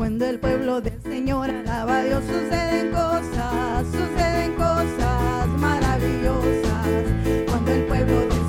Cuando el pueblo del Señor alaba a Dios, suceden cosas, suceden cosas maravillosas. Cuando el pueblo del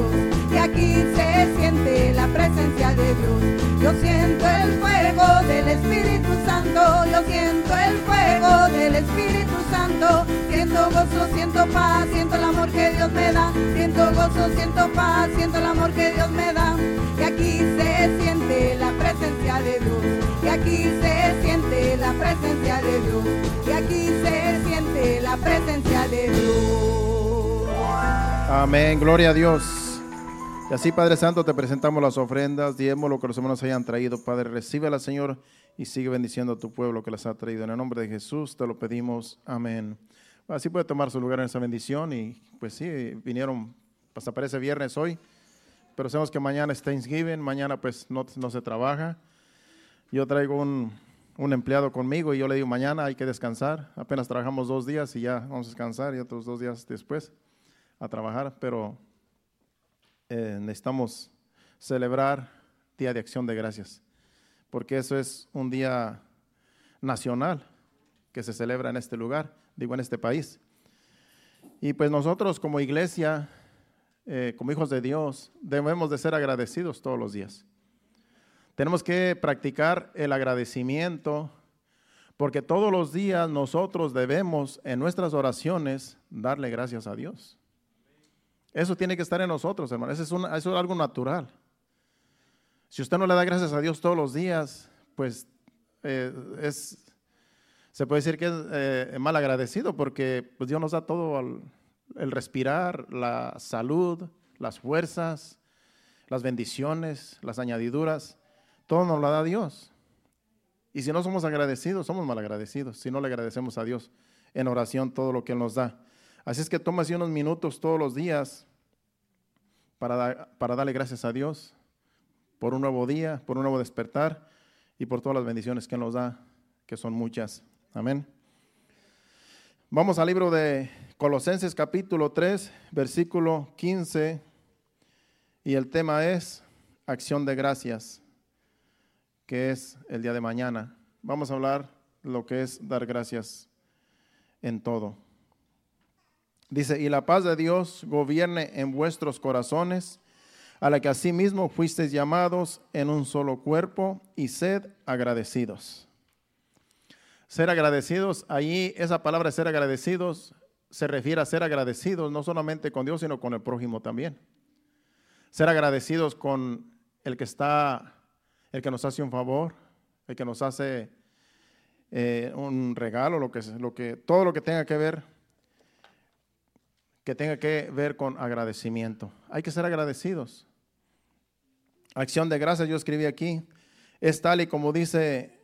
Dios. Y aquí se siente la presencia de Dios. Yo siento el fuego del Espíritu Santo. Yo siento el fuego del Espíritu Santo. Siento gozo, siento paz, siento el amor que Dios me da. Siento gozo, siento paz, siento el amor que Dios me da. Y aquí se siente la presencia de Dios. Y aquí se siente la presencia de Dios. Y aquí se siente la presencia de Dios. Amén, gloria a Dios. Y así, Padre Santo, te presentamos las ofrendas, diezmos lo que los hermanos hayan traído. Padre, recíbela, Señor, y sigue bendiciendo a tu pueblo que las ha traído. En el nombre de Jesús te lo pedimos. Amén. Así puede tomar su lugar en esa bendición. Y pues sí, vinieron, hasta parece viernes hoy, pero sabemos que mañana es Thanksgiving, mañana pues no, no se trabaja. Yo traigo un, un empleado conmigo y yo le digo, mañana hay que descansar. Apenas trabajamos dos días y ya vamos a descansar y otros dos días después a trabajar, pero eh, necesitamos celebrar Día de Acción de Gracias, porque eso es un día nacional que se celebra en este lugar, digo en este país. Y pues nosotros como iglesia, eh, como hijos de Dios, debemos de ser agradecidos todos los días. Tenemos que practicar el agradecimiento, porque todos los días nosotros debemos en nuestras oraciones darle gracias a Dios. Eso tiene que estar en nosotros, hermano. Eso es, algo natural. Si usted no le da gracias a Dios todos los días, pues eh, es, se puede decir que es eh, mal agradecido porque pues, Dios nos da todo el respirar, la salud, las fuerzas, las bendiciones, las añadiduras. Todo nos lo da Dios. Y si no somos agradecidos, somos mal agradecidos. Si no le agradecemos a Dios en oración todo lo que Él nos da. Así es que toma así unos minutos todos los días para, para darle gracias a Dios por un nuevo día, por un nuevo despertar y por todas las bendiciones que nos da, que son muchas. Amén. Vamos al libro de Colosenses capítulo 3, versículo 15, y el tema es acción de gracias, que es el día de mañana. Vamos a hablar lo que es dar gracias en todo. Dice, y la paz de Dios gobierne en vuestros corazones, a la que asimismo fuisteis llamados en un solo cuerpo, y sed agradecidos. Ser agradecidos, ahí esa palabra ser agradecidos se refiere a ser agradecidos no solamente con Dios, sino con el prójimo también. Ser agradecidos con el que está, el que nos hace un favor, el que nos hace eh, un regalo, lo que, lo que, todo lo que tenga que ver que tenga que ver con agradecimiento. Hay que ser agradecidos. Acción de gracias, yo escribí aquí, es tal y como dice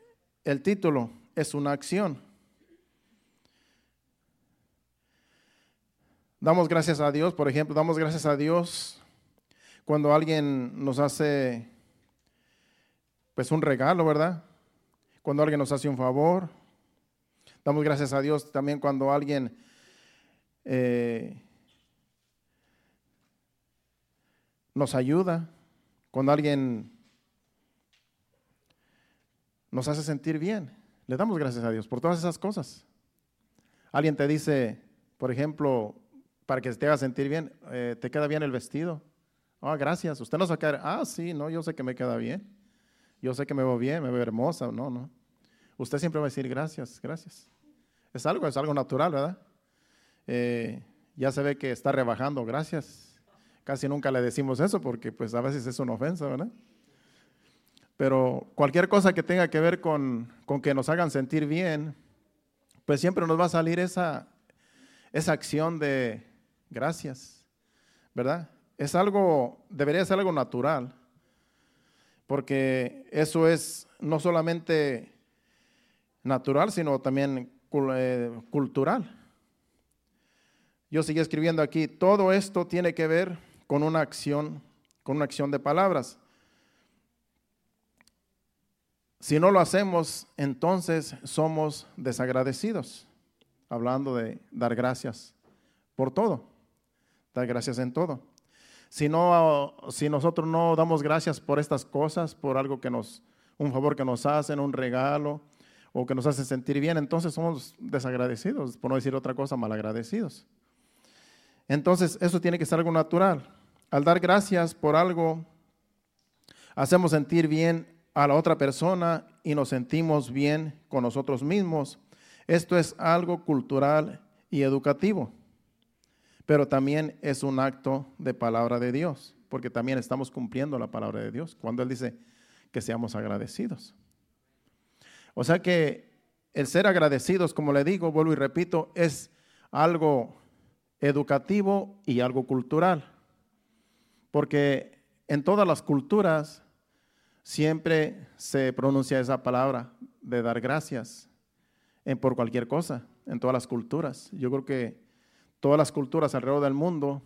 el título, es una acción. Damos gracias a Dios, por ejemplo, damos gracias a Dios cuando alguien nos hace pues un regalo, ¿verdad? Cuando alguien nos hace un favor. Damos gracias a Dios también cuando alguien eh, nos ayuda, cuando alguien nos hace sentir bien. Le damos gracias a Dios por todas esas cosas. Alguien te dice, por ejemplo, para que te haga sentir bien, eh, ¿te queda bien el vestido? Ah, gracias. Usted no saca, ah, sí, no, yo sé que me queda bien. Yo sé que me veo bien, me veo hermosa. No, no. Usted siempre va a decir gracias, gracias. Es algo, es algo natural, ¿verdad? Eh, ya se ve que está rebajando, gracias. Casi nunca le decimos eso porque pues a veces es una ofensa, ¿verdad? Pero cualquier cosa que tenga que ver con, con que nos hagan sentir bien, pues siempre nos va a salir esa, esa acción de gracias, ¿verdad? Es algo, debería ser algo natural, porque eso es no solamente natural, sino también eh, cultural. yo seguí escribiendo aquí, todo esto tiene que ver con una acción, con una acción de palabras. Si no lo hacemos, entonces somos desagradecidos, hablando de dar gracias por todo, dar gracias en todo. Si, no, si nosotros no damos gracias por estas cosas, por algo que nos, un favor que nos hacen, un regalo, o que nos hace sentir bien, entonces somos desagradecidos, por no decir otra cosa, malagradecidos. Entonces, eso tiene que ser algo natural. Al dar gracias por algo, hacemos sentir bien a la otra persona y nos sentimos bien con nosotros mismos. Esto es algo cultural y educativo, pero también es un acto de palabra de Dios, porque también estamos cumpliendo la palabra de Dios cuando Él dice que seamos agradecidos. O sea que el ser agradecidos, como le digo, vuelvo y repito, es algo educativo y algo cultural. Porque en todas las culturas siempre se pronuncia esa palabra de dar gracias por cualquier cosa, en todas las culturas. Yo creo que todas las culturas alrededor del mundo,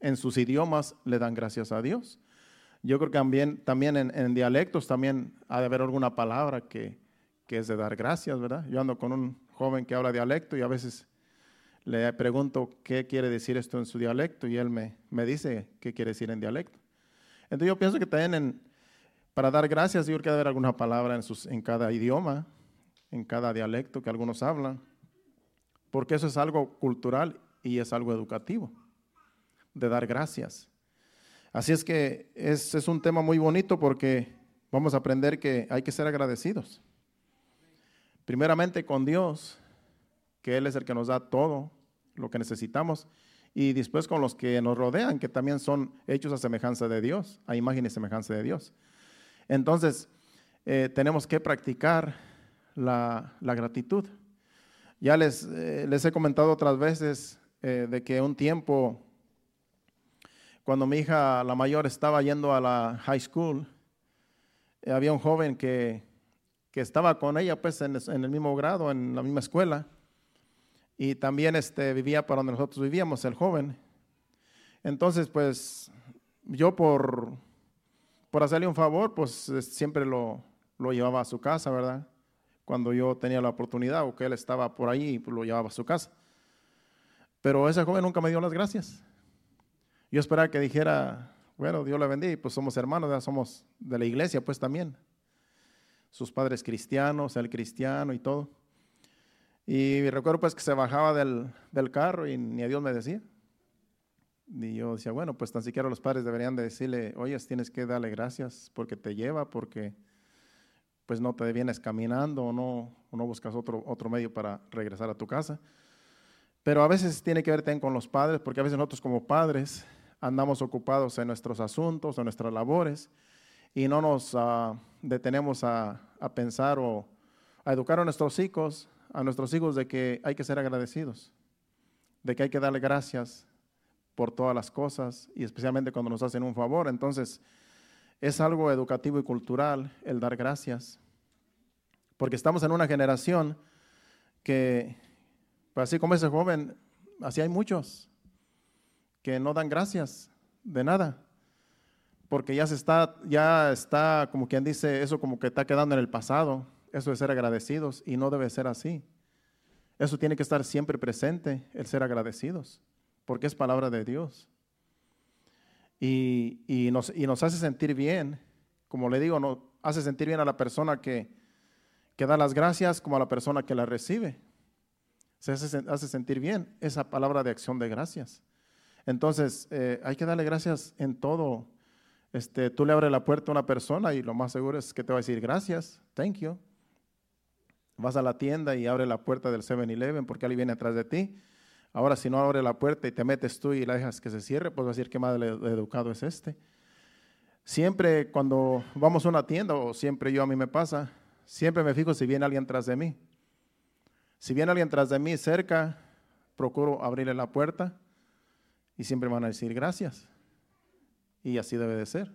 en sus idiomas, le dan gracias a Dios. Yo creo que también, también en, dialectos también ha de haber alguna palabra que, que es de dar gracias, ¿verdad? Yo ando con un joven que habla dialecto y a veces le pregunto qué quiere decir esto en su dialecto y él me, me dice qué quiere decir en dialecto. Entonces yo pienso que también para dar gracias, yo creo que debe haber alguna palabra en, sus, en cada idioma, en cada dialecto que algunos hablan, porque eso es algo cultural y es algo educativo, de dar gracias. Así es que es, es un tema muy bonito porque vamos a aprender que hay que ser agradecidos. Primeramente con Dios, que Él es el que nos da todo lo que necesitamos, y después con los que nos rodean, que también son hechos a semejanza de Dios, a imagen y semejanza de Dios. Entonces, eh, tenemos que practicar la, gratitud. Ya les, eh, les, he comentado otras veces eh, de que un tiempo, cuando mi hija, la mayor, estaba yendo a la high school, había un joven que, que, estaba con ella pues en el mismo grado, en la misma escuela y también este, vivía para donde nosotros vivíamos, el joven. Entonces, pues yo por, por hacerle un favor, pues siempre lo, lo, llevaba a su casa, ¿verdad? Cuando yo tenía la oportunidad o que él estaba por ahí, pues lo llevaba a su casa. Pero ese joven nunca me dio las gracias. Yo esperaba que dijera, bueno, Dios le bendiga, pues somos hermanos, ya somos de la iglesia, pues también. Sus padres cristianos, él cristiano y todo. Y recuerdo pues que se bajaba del, carro y ni a Dios me decía. Y yo decía, bueno, pues tan siquiera los padres deberían de decirle, oye, tienes que darle gracias porque te lleva, porque pues no te vienes caminando o no, no buscas otro, otro medio para regresar a tu casa. Pero a veces tiene que ver también con los padres, porque a veces nosotros como padres andamos ocupados en nuestros asuntos, en nuestras labores, y no nos ah, detenemos a, a pensar o a educar a nuestros hijos a nuestros hijos de que hay que ser agradecidos, de que hay que darle gracias por todas las cosas y especialmente cuando nos hacen un favor. Entonces, es algo educativo y cultural el dar gracias, porque estamos en una generación que, pues así como ese joven, así hay muchos que no dan gracias de nada, porque ya se está, ya está, como quien dice, eso como que está quedando en el pasado eso de ser agradecidos y no debe ser así. Eso tiene que estar siempre presente, el ser agradecidos, porque es palabra de Dios. Y, nos, nos, hace sentir bien, como le digo, nos hace sentir bien a la persona que, que da las gracias como a la persona que la recibe. Se hace, sentir bien esa palabra de acción de gracias. Entonces, eh, hay que darle gracias en todo. Este, tú le abres la puerta a una persona y lo más seguro es que te va a decir gracias, thank you. Vas a la tienda y abre la puerta del 7-Eleven porque alguien viene atrás de ti. Ahora, si no abre la puerta y te metes tú y la dejas que se cierre, pues va a decir qué mal educado es este. Siempre cuando vamos a una tienda, o siempre yo a mí me pasa, siempre me fijo si viene alguien tras de mí. Si viene alguien tras de mí cerca, procuro abrirle la puerta y siempre van a decir gracias. Y así debe de ser.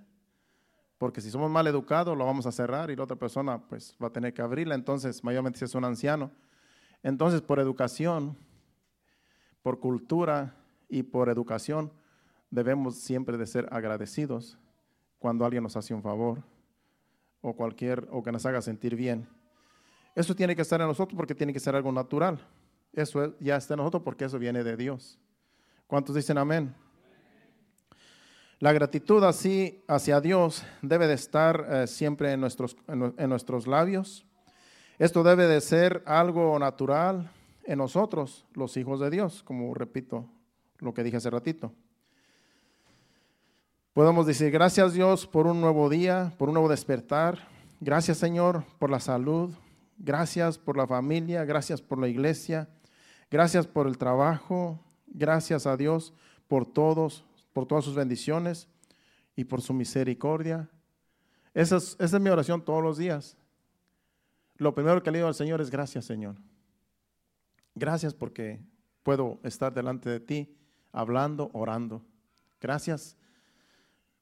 Porque si somos mal educados, lo vamos a cerrar y la otra persona pues va a tener que abrirla. Entonces, mayormente si es un anciano. Entonces, por educación, por cultura y por educación, debemos siempre de ser agradecidos cuando alguien nos hace un favor o cualquier o que nos haga sentir bien. Eso tiene que estar en nosotros porque tiene que ser algo natural. Eso ya está en nosotros porque eso viene de Dios. ¿Cuántos dicen amén? La gratitud así hacia Dios debe de estar eh, siempre en nuestros, en nuestros labios. Esto debe de ser algo natural en nosotros, los hijos de Dios, como repito lo que dije hace ratito. Podemos decir, gracias Dios por un nuevo día, por un nuevo despertar. Gracias Señor por la salud. Gracias por la familia. Gracias por la iglesia. Gracias por el trabajo. Gracias a Dios por todos por todas sus bendiciones y por su misericordia. Esa es, mi oración todos los días. Lo primero que le digo al Señor es gracias, Señor. Gracias porque puedo estar delante de ti hablando, orando. Gracias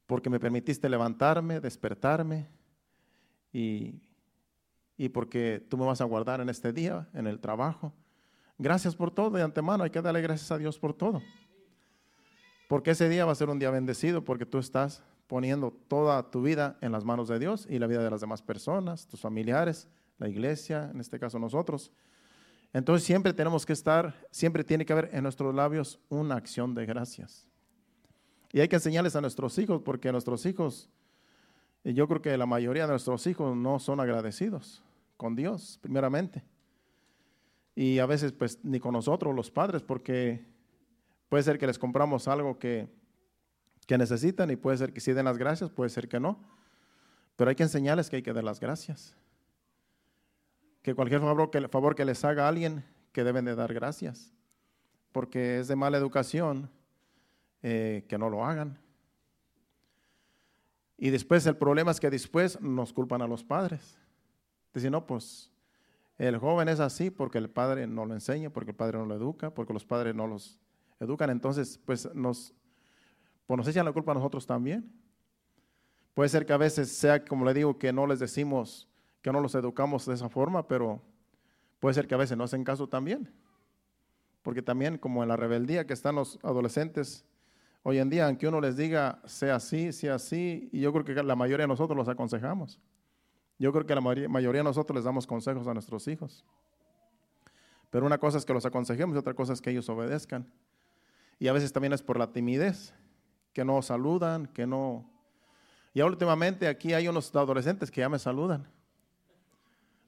porque me permitiste levantarme, despertarme y, y porque tú me vas a guardar en este día, en el trabajo. Gracias por todo de antemano. Hay que darle gracias a Dios por todo. Porque ese día va a ser un día bendecido porque tú estás poniendo toda tu vida en las manos de Dios y la vida de las demás personas, tus familiares, la iglesia, en este caso nosotros. Entonces siempre tenemos que estar, siempre tiene que haber en nuestros labios una acción de gracias. Y hay que enseñarles a nuestros hijos porque nuestros hijos, y yo creo que la mayoría de nuestros hijos no son agradecidos con Dios, primeramente. Y a veces pues ni con nosotros los padres porque Puede ser que les compramos algo que, necesitan y puede ser que sí den las gracias, puede ser que no. Pero hay que enseñarles que hay que dar las gracias. Que cualquier favor que, favor que les haga a alguien, que deben de dar gracias. Porque es de mala educación eh, que no lo hagan. Y después el problema es que después nos culpan a los padres. Dicen, no, pues el joven es así porque el padre no lo enseña, porque el padre no lo educa, porque los padres no los educan, entonces pues nos, pues nos echan la culpa a nosotros también. Puede ser que a veces sea, como le digo, que no les decimos, que no los educamos de esa forma, pero puede ser que a veces no hacen caso también. Porque también como en la rebeldía que están los adolescentes hoy en día, aunque uno les diga, sea así, sea así, y yo creo que la mayoría de nosotros los aconsejamos. Yo creo que la mayoría de nosotros les damos consejos a nuestros hijos. Pero una cosa es que los aconsejemos y otra cosa es que ellos obedezcan. Y a veces también es por la timidez, que no saludan, que no... Y últimamente aquí hay unos adolescentes que ya me saludan.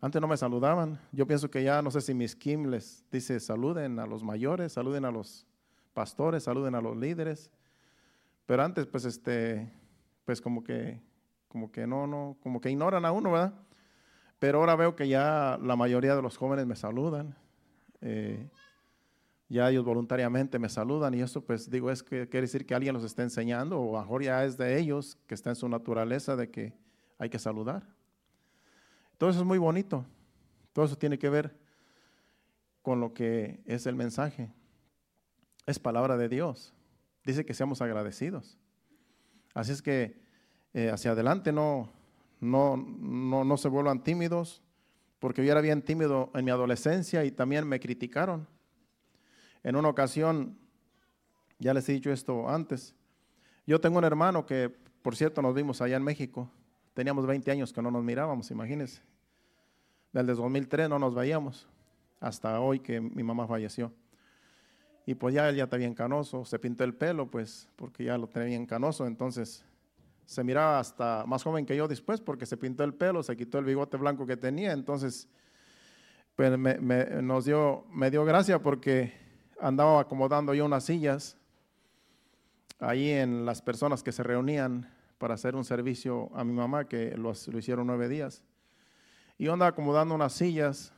Antes no me saludaban. Yo pienso que ya, no sé si mis Kim les dice, saluden a los mayores, saluden a los pastores, saluden a los líderes. Pero antes, pues, este, pues como que, como que no, no, como que ignoran a uno, ¿verdad? Pero ahora veo que ya la mayoría de los jóvenes me saludan. Eh, ya ellos voluntariamente me saludan y eso pues digo es que quiere decir que alguien los está enseñando o mejor ya es de ellos que está en su naturaleza de que hay que saludar. Todo eso es muy bonito. Todo eso tiene que ver con lo que es el mensaje. Es palabra de Dios. Dice que seamos agradecidos. Así es que eh, hacia adelante no, no, no, no se vuelvan tímidos, porque yo era bien tímido en mi adolescencia y también me criticaron. En una ocasión, ya les he dicho esto antes, yo tengo un hermano que, por cierto, nos vimos allá en México. Teníamos 20 años que no nos mirábamos, imagínense. Desde 2003 no nos veíamos, hasta hoy que mi mamá falleció. Y pues ya él ya está bien canoso, se pintó el pelo, pues, porque ya lo tenía bien canoso, entonces se miraba hasta más joven que yo después, porque se pintó el pelo, se quitó el bigote blanco que tenía, entonces pues me, nos dio, me dio gracia porque andaba acomodando yo unas sillas ahí en las personas que se reunían para hacer un servicio a mi mamá, que lo, hicieron nueve días. Y yo andaba acomodando unas sillas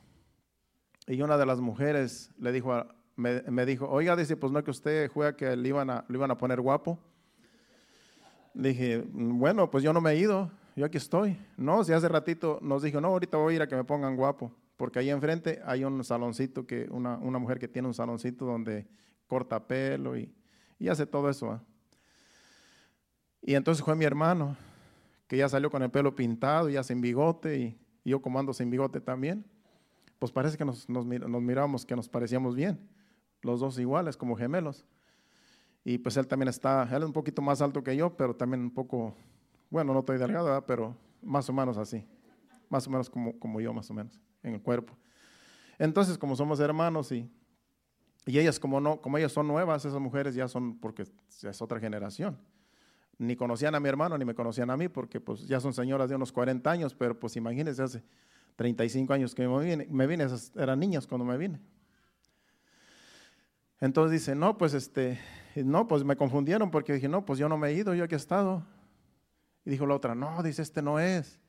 y una de las mujeres le dijo, me, dijo, oiga, dice, pues no que usted juega que le iban a, iban a poner guapo. Le dije, bueno, pues yo no me he ido, yo aquí estoy. No, si hace ratito nos dijo, no, ahorita voy a ir a que me pongan guapo porque ahí enfrente hay un saloncito, que una, mujer que tiene un saloncito donde corta pelo y, hace todo eso. Y entonces fue mi hermano, que ya salió con el pelo pintado, ya sin bigote, y, yo comando sin bigote también. Pues parece que nos, nos, miramos que nos parecíamos bien. los dos iguales, como gemelos. Y pues él también está, él es un poquito más alto que yo, pero también un poco, bueno, no estoy delgado, pero más o menos así, más o menos como, como yo, más o menos, en el cuerpo. Entonces, como somos hermanos y, y ellas como no, como ellas son nuevas, esas mujeres ya son, porque es otra generación. Ni conocían a mi hermano, ni me conocían a mí, porque pues ya son señoras de unos 40 años, pero pues imagínense, hace 35 años que me vine, me vine eran niñas cuando me vine. Entonces dice, no, pues este, no, pues me confundieron porque dije, no, pues yo no me he ido, yo aquí he estado. Y dijo la otra, no, dice, este no es.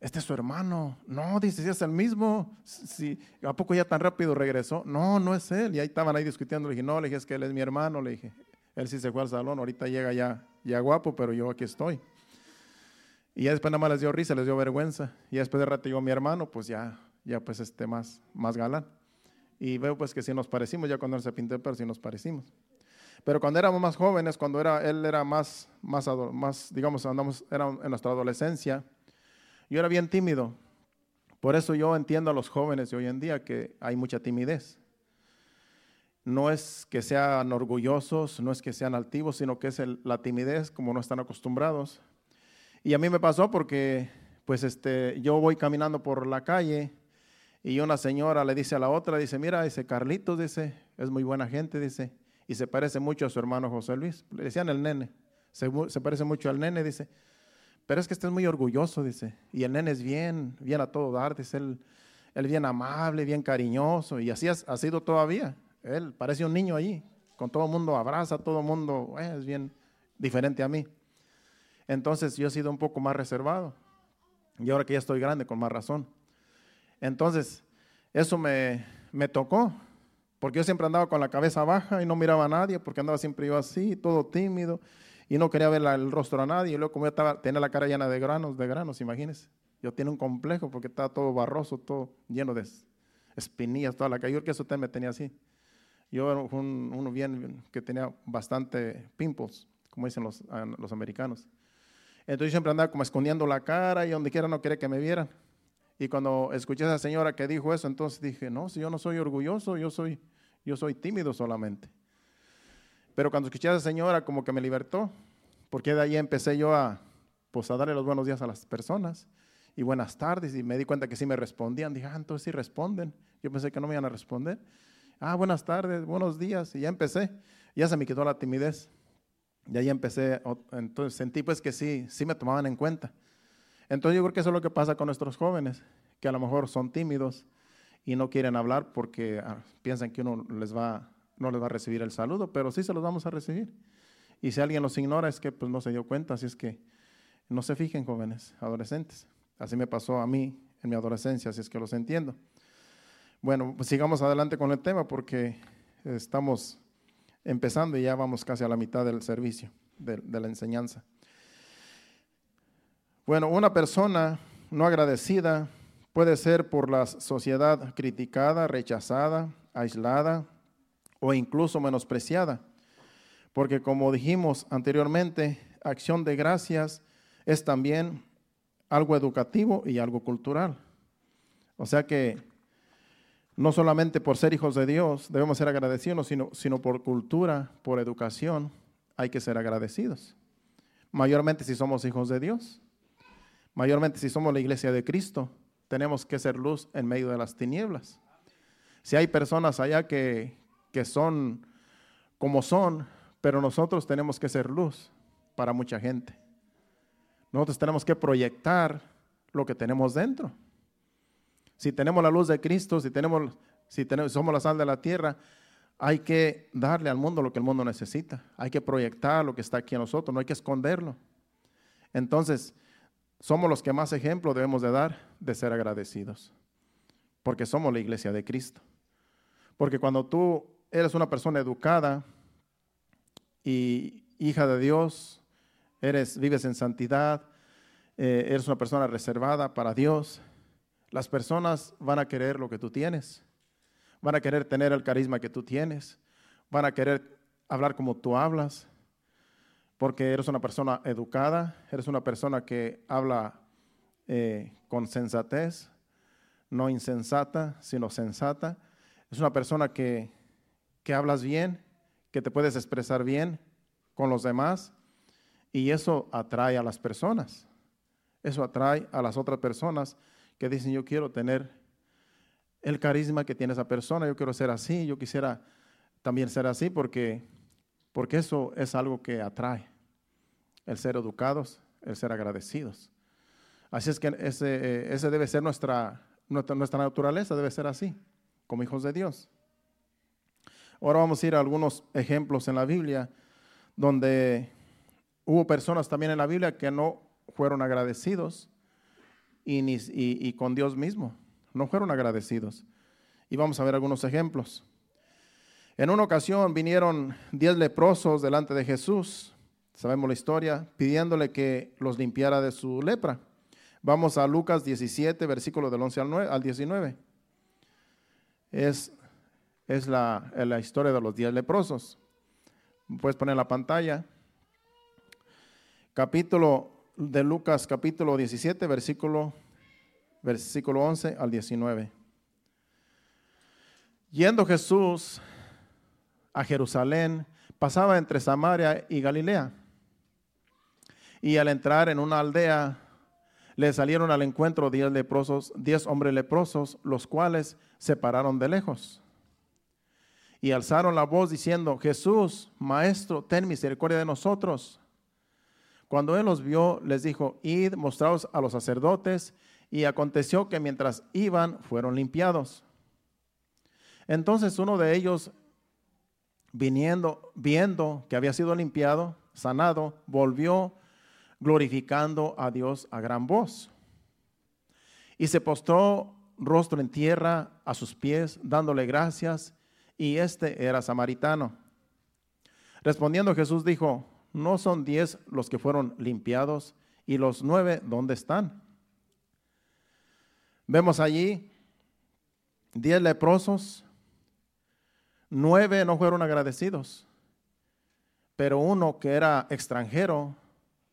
Este es su hermano. No, dice, si es el mismo. Si, ¿A poco ya tan rápido regresó? No, no es él. Y ahí estaban ahí discutiendo. Le dije, no, le dije, es que él es mi hermano. Le dije, él sí se fue al salón. Ahorita llega ya, ya guapo, pero yo aquí estoy. Y ya después nada más les dio risa, les dio vergüenza. Y después de rato llegó mi hermano, pues ya, ya pues este más, más galán. Y veo pues que sí nos parecimos, ya cuando él se pintó pero sí nos parecimos. Pero cuando éramos más jóvenes, cuando era, él era más, más, más, digamos, andamos, era en nuestra adolescencia, yo era bien tímido. Por eso yo entiendo a los jóvenes de hoy en día que hay mucha timidez. No es que sean orgullosos, no es que sean altivos, sino que es la timidez como no están acostumbrados. Y a mí me pasó porque pues este, yo voy caminando por la calle y una señora le dice a la otra, dice, mira, dice, Carlitos, dice, es muy buena gente, dice, y se parece mucho a su hermano José Luis. Le decían el nene, se, parece mucho al nene, dice. Pero es que este es muy orgulloso, dice. Y el nene es bien, bien a todo dar, dice él, él bien amable, bien cariñoso. Y así ha, sido todavía. Él parece un niño allí, con todo mundo abraza, todo mundo eh, es bien diferente a mí. Entonces yo he sido un poco más reservado. Y ahora que ya estoy grande, con más razón. Entonces, eso me, me tocó. Porque yo siempre andaba con la cabeza baja y no miraba a nadie, porque andaba siempre yo así, todo tímido, y no quería ver el rostro a nadie. Y luego como yo estaba, tenía la cara llena de granos, de granos, imagínense. Yo tenía un complejo porque estaba todo barroso, todo lleno de espinillas, toda la calle. Yo que eso me tenía así. Yo era un, uno bien que tenía bastante pimples, como dicen los, los americanos. Entonces yo siempre andaba como escondiendo la cara y donde quiera no quería que me vieran. Y cuando escuché a esa señora que dijo eso, entonces dije, no, si yo no soy orgulloso, yo soy, yo soy tímido solamente. Pero cuando escuché a esa señora, como que me libertó, porque de ahí empecé yo a, pues, a darle los buenos días a las personas y buenas tardes, y me di cuenta que sí me respondían. Dije, ah, entonces sí responden. Yo pensé que no me iban a responder. Ah, buenas tardes, buenos días, y ya empecé. Ya se me quitó la timidez. Y ahí empecé, entonces sentí pues que sí, sí me tomaban en cuenta. Entonces yo creo que eso es lo que pasa con nuestros jóvenes, que a lo mejor son tímidos y no quieren hablar porque ah, piensan que uno les va, no les va a recibir el saludo, pero sí se los vamos a recibir. Y si alguien los ignora es que pues no se dio cuenta, así es que no se fijen jóvenes, adolescentes. Así me pasó a mí en mi adolescencia, así es que los entiendo. Bueno, pues sigamos adelante con el tema porque estamos empezando y ya vamos casi a la mitad del servicio, de la enseñanza. Bueno, una persona no agradecida puede ser por la sociedad criticada, rechazada, aislada o incluso menospreciada. Porque como dijimos anteriormente, acción de gracias es también algo educativo y algo cultural. O sea que no solamente por ser hijos de Dios debemos ser agradecidos, sino, sino por cultura, por educación, hay que ser agradecidos. Mayormente si somos hijos de Dios. Mayormente si somos la iglesia de Cristo, tenemos que ser luz en medio de las tinieblas. Si hay personas allá que, que son como son, pero nosotros tenemos que ser luz para mucha gente. Nosotros tenemos que proyectar lo que tenemos dentro. Si tenemos la luz de Cristo, si, tenemos, si tenemos, somos la sal de la tierra, hay que darle al mundo lo que el mundo necesita. Hay que proyectar lo que está aquí en nosotros, no hay que esconderlo. Entonces, somos los que más ejemplo debemos de dar de ser agradecidos, porque somos la iglesia de Cristo. Porque cuando tú eres una persona educada y hija de Dios, eres, vives en santidad, eh, eres una persona reservada para Dios, las personas van a querer lo que tú tienes, van a querer tener el carisma que tú tienes, van a querer hablar como tú hablas, porque eres una persona educada, eres una persona que habla eh, con sensatez, no insensata, sino sensata. Es una persona que, que hablas bien, que te puedes expresar bien con los demás y eso atrae a las personas. Eso atrae a las otras personas que dicen, yo quiero tener el carisma que tiene esa persona, yo quiero ser así, yo quisiera también ser así porque, porque eso es algo que atrae, el ser educados, el ser agradecidos. Así es que ese, eh, ese debe ser nuestra, nuestra, nuestra naturaleza, debe ser así, como hijos de Dios. Ahora vamos a ir a algunos ejemplos en la Biblia donde hubo personas también en la Biblia que no fueron agradecidos y, ni, y, con Dios mismo, no fueron agradecidos. Y vamos a ver algunos ejemplos. En una ocasión vinieron diez leprosos delante de Jesús, sabemos la historia, pidiéndole que los limpiara de su lepra. Vamos a Lucas 17, versículo del 11 al, 19. Es, es la, la historia de los diez leprosos. Puedes poner la pantalla. Capítulo de Lucas, capítulo 17, versículo, versículo 11 al 19. Yendo Jesús a Jerusalén, pasaba entre Samaria y Galilea. Y al entrar en una aldea, le salieron al encuentro diez leprosos, diez hombres leprosos, los cuales se pararon de lejos. Y alzaron la voz diciendo, Jesús, Maestro, ten misericordia de nosotros. Cuando él los vio, les dijo, id, mostraos a los sacerdotes. Y aconteció que mientras iban, fueron limpiados. Entonces uno de ellos, viniendo, viendo que había sido limpiado, sanado, volvió glorificando a Dios a gran voz. Y se postró rostro en tierra a sus pies, dándole gracias, y este era samaritano. Respondiendo Jesús dijo, ¿no son diez los que fueron limpiados? ¿Y los nueve dónde están? Vemos allí diez leprosos, nueve no fueron agradecidos, pero uno que era extranjero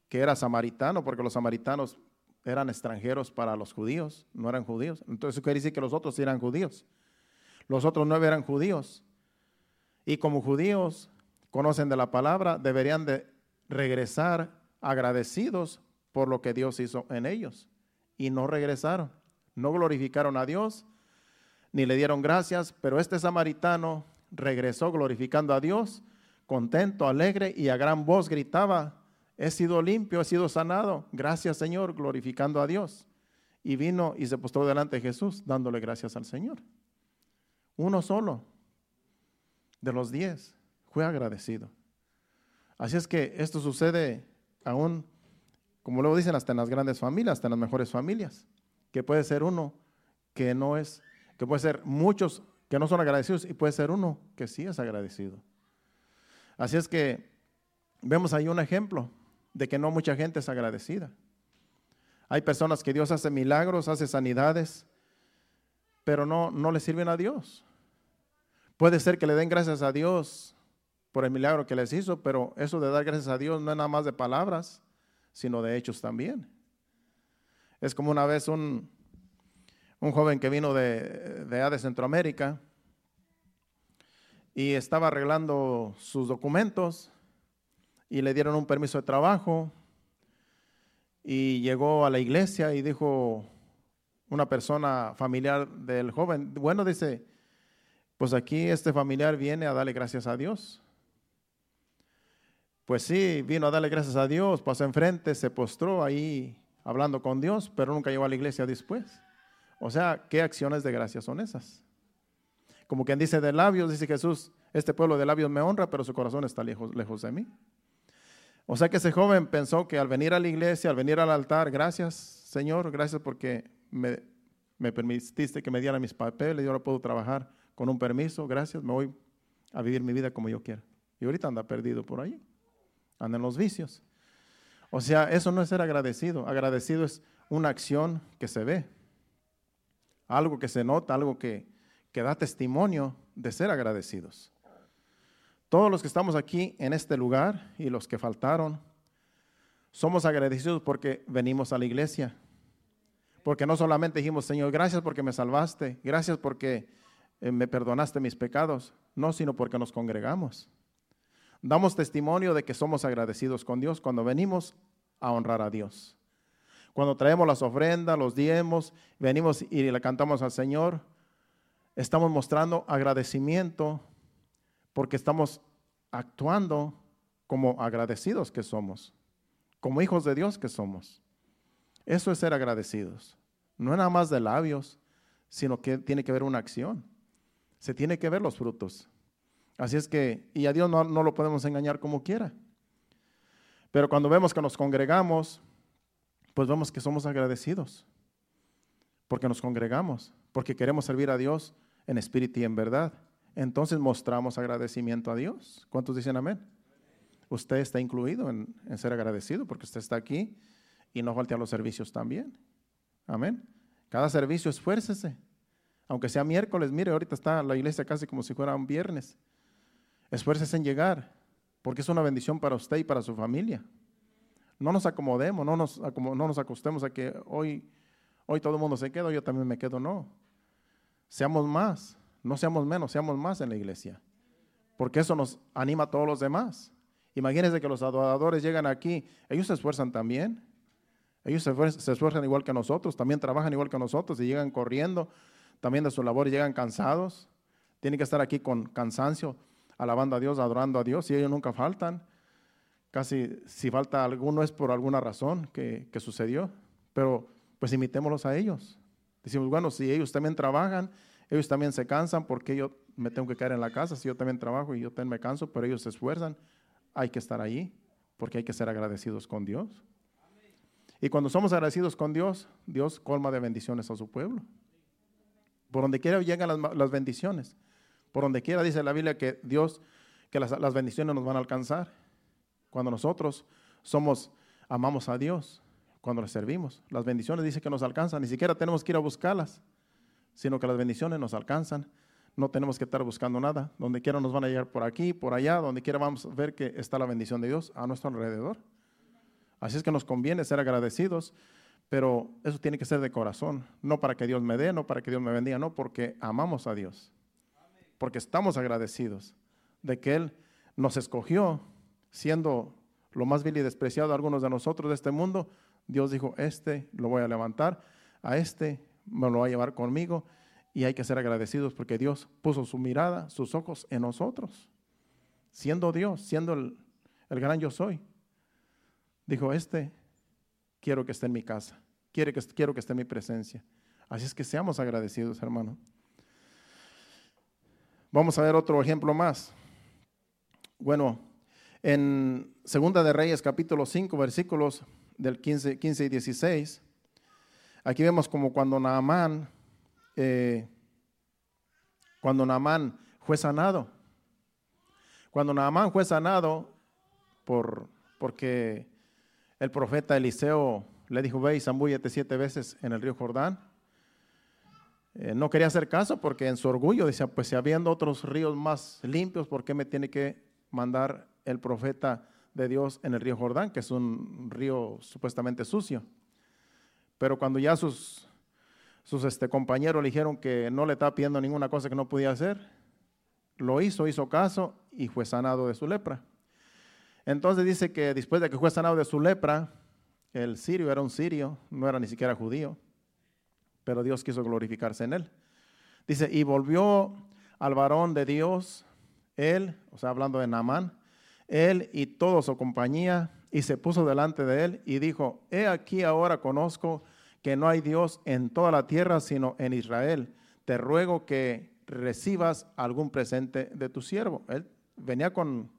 que era samaritano, porque los samaritanos eran extranjeros para los judíos, no eran judíos. Entonces eso quiere decir que los otros eran judíos. Los otros nueve eran judíos. Y como judíos conocen de la palabra, deberían de regresar agradecidos por lo que Dios hizo en ellos. Y no regresaron, no glorificaron a Dios, ni le dieron gracias, pero este samaritano regresó glorificando a Dios, contento, alegre y a gran voz gritaba, he sido limpio, he sido sanado. Gracias Señor, glorificando a Dios. Y vino y se postró delante de Jesús, dándole gracias al Señor. Uno solo de los diez fue agradecido. Así es que esto sucede aún, como luego dicen, hasta en las grandes familias, hasta en las mejores familias, que puede ser uno que no es, que puede ser muchos que no son agradecidos y puede ser uno que sí es agradecido. Así es que vemos ahí un ejemplo de que no mucha gente es agradecida. Hay personas que Dios hace milagros, hace sanidades, pero no, no le sirven a Dios. Puede ser que le den gracias a Dios por el milagro que les hizo, pero eso de dar gracias a Dios no es nada más de palabras, sino de hechos también. Es como una vez un, un joven que vino de, de, de Centroamérica y estaba arreglando sus documentos y le dieron un permiso de trabajo y llegó a la iglesia y dijo una persona familiar del joven, bueno, dice, pues aquí este familiar viene a darle gracias a Dios. Pues sí, vino a darle gracias a Dios, pasó enfrente, se postró ahí hablando con Dios, pero nunca llegó a la iglesia después. O sea, ¿qué acciones de gracia son esas? Como quien dice de labios, dice Jesús, este pueblo de labios me honra, pero su corazón está lejos, lejos de mí. O sea que ese joven pensó que al venir a la iglesia, al venir al altar, gracias Señor, gracias porque me, permitiste que me diera mis papeles y ahora puedo trabajar con un permiso, gracias, me voy a vivir mi vida como yo quiera. Y ahorita anda perdido por ahí, anda en los vicios. O sea, eso no es ser agradecido, agradecido es una acción que se ve, algo que se nota, algo que, que da testimonio de ser agradecidos. Todos los que estamos aquí en este lugar y los que faltaron, somos agradecidos porque venimos a la iglesia. Porque no solamente dijimos, Señor, gracias porque me salvaste, gracias porque eh, me perdonaste mis pecados, no, sino porque nos congregamos. Damos testimonio de que somos agradecidos con Dios cuando venimos a honrar a Dios. Cuando traemos las ofrendas, los diemos, venimos y le cantamos al Señor, estamos mostrando agradecimiento porque estamos actuando como agradecidos que somos, como hijos de Dios que somos. Eso es ser agradecidos. No es nada más de labios, sino que tiene que ver una acción. Se tiene que ver los frutos. Así es que, y a Dios no, no lo podemos engañar como quiera. Pero cuando vemos que nos congregamos, pues vemos que somos agradecidos, porque nos congregamos, porque queremos servir a Dios en espíritu y en verdad. Entonces mostramos agradecimiento a Dios. ¿Cuántos dicen amén? Usted está incluido en, ser agradecido porque usted está aquí y no falte a los servicios también. Amén. Cada servicio esfuércese. Aunque sea miércoles, mire, ahorita está la iglesia casi como si fuera un viernes. Esfuércese en llegar, porque es una bendición para usted y para su familia. No nos acomodemos, no nos, no nos acostemos a que hoy, hoy todo el mundo se queda, yo también me quedo, no. Seamos más, no seamos menos, seamos más en la iglesia. Porque eso nos anima a todos los demás. Imagínense que los adoradores llegan aquí, ellos se esfuerzan también. Ellos se esfuerzan, igual que nosotros, también trabajan igual que nosotros y llegan corriendo también de su labor llegan cansados. Tienen que estar aquí con cansancio, alabando a Dios, adorando a Dios y ellos nunca faltan. Casi si falta alguno es por alguna razón que, sucedió, pero pues imitémoslos a ellos. Decimos, bueno, si ellos también trabajan, ellos también se cansan, porque yo me tengo que quedar en la casa? Si yo también trabajo y yo también me canso, pero ellos se esfuerzan, hay que estar ahí, porque hay que ser agradecidos con Dios. Y cuando somos agradecidos con Dios, Dios colma de bendiciones a su pueblo. Por donde quiera llegan las, bendiciones. Por donde quiera dice la Biblia que Dios, que las, las bendiciones nos van a alcanzar. Cuando nosotros somos, amamos a Dios, cuando le servimos, las bendiciones dice que nos alcanzan, ni siquiera tenemos que ir a buscarlas, sino que las bendiciones nos alcanzan. No tenemos que estar buscando nada. Donde quiera nos van a llegar por aquí, por allá, donde quiera vamos a ver que está la bendición de Dios a nuestro alrededor. Así es que nos conviene ser agradecidos, pero eso tiene que ser de corazón, no para que Dios me dé, no para que Dios me bendiga, no, porque amamos a Dios, porque estamos agradecidos de que Él nos escogió siendo lo más vil y despreciado de algunos de nosotros de este mundo, Dios dijo, este lo voy a levantar, a este me lo va a llevar conmigo y hay que ser agradecidos porque Dios puso su mirada, sus ojos en nosotros, siendo Dios, siendo el, gran yo soy. Dijo, este quiero que esté en mi casa, quiere que, quiero que esté en mi presencia. Así es que seamos agradecidos, hermano. Vamos a ver otro ejemplo más. Bueno, en Segunda de Reyes capítulo 5 versículos del 15, 15 y 16, aquí vemos como cuando Naamán, eh, cuando Naamán fue sanado, cuando Naamán fue sanado por, porque el profeta Eliseo le dijo, ve y zambúllete siete veces en el río Jordán, eh, no quería hacer caso porque en su orgullo decía, pues si habiendo otros ríos más limpios, ¿por qué me tiene que mandar el profeta de Dios en el río Jordán, que es un río supuestamente sucio. Pero cuando ya sus, sus este, compañeros le dijeron que no le estaba pidiendo ninguna cosa que no podía hacer, lo hizo, hizo caso y fue sanado de su lepra. Entonces dice que después de que fue sanado de su lepra, el sirio era un sirio, no era ni siquiera judío, pero Dios quiso glorificarse en él. Dice, y volvió al varón de Dios, él, o sea, hablando de Naamán, él y toda su compañía, y se puso delante de él y dijo, he aquí ahora conozco que no hay Dios en toda la tierra sino en Israel. Te ruego que recibas algún presente de tu siervo. Él venía con,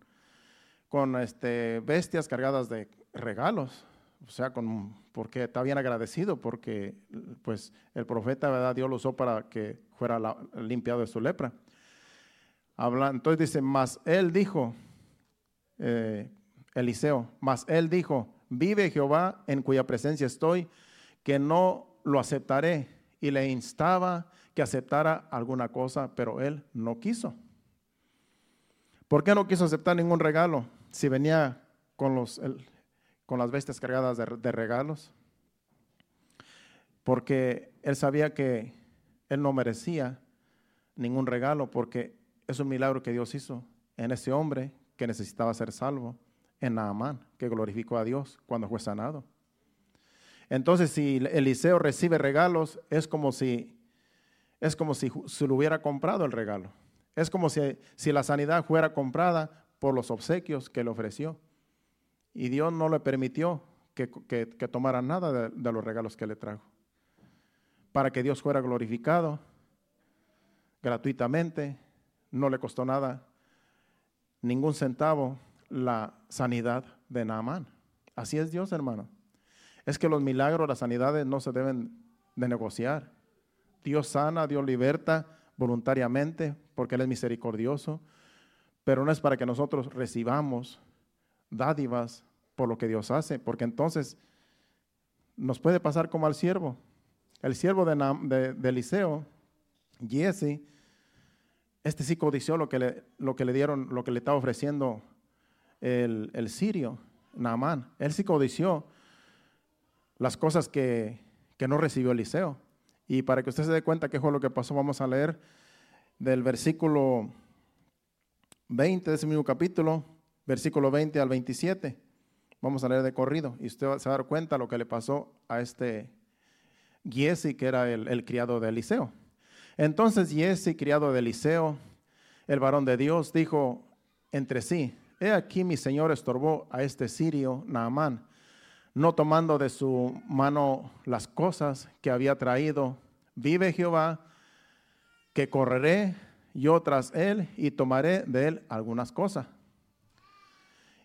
con este, bestias cargadas de regalos, o sea, con, porque está bien agradecido, porque pues el profeta, ¿verdad? Dios lo usó para que fuera limpiado de su lepra. Habla, entonces dice, más él dijo, eh, Eliseo, mas él dijo, vive Jehová en cuya presencia estoy, que no lo aceptaré. Y le instaba que aceptara alguna cosa, pero él no quiso. ¿Por qué no quiso aceptar ningún regalo si venía con, los, con las bestias cargadas de, regalos? Porque él sabía que él no merecía ningún regalo porque es un milagro que Dios hizo en ese hombre que necesitaba ser salvo, en Naamán, que glorificó a Dios cuando fue sanado. Entonces, si Eliseo recibe regalos, es como si es como si se lo hubiera comprado el regalo. Es como si, si la sanidad fuera comprada por los obsequios que le ofreció. Y Dios no le permitió que, tomara nada de, de los regalos que le trajo. Para que Dios fuera glorificado gratuitamente, no le costó nada, ningún centavo, la sanidad de Naamán. Así es Dios, hermano. Es que los milagros, las sanidades no se deben de negociar. Dios sana, Dios liberta voluntariamente porque Él es misericordioso, pero no es para que nosotros recibamos dádivas por lo que Dios hace, porque entonces nos puede pasar como al siervo. El siervo de, de, Eliseo, Jesse, este sí codició lo que le, lo que le dieron, lo que le estaba ofreciendo el, el sirio, Naamán. Él sí codició las cosas que, que no recibió Eliseo. Y para que usted se dé cuenta qué fue lo que pasó, vamos a leer del versículo 20 de ese mismo capítulo, versículo 20 al 27. Vamos a leer de corrido y usted se va a dar cuenta lo que le pasó a este Giesi, que era el, criado de Eliseo. Entonces Giesi, criado de Eliseo, el varón de Dios, dijo entre sí, he aquí mi señor estorbó a este sirio, Naamán, no tomando de su mano las cosas que había traído. Vive Jehová, que correré yo tras él y tomaré de él algunas cosas.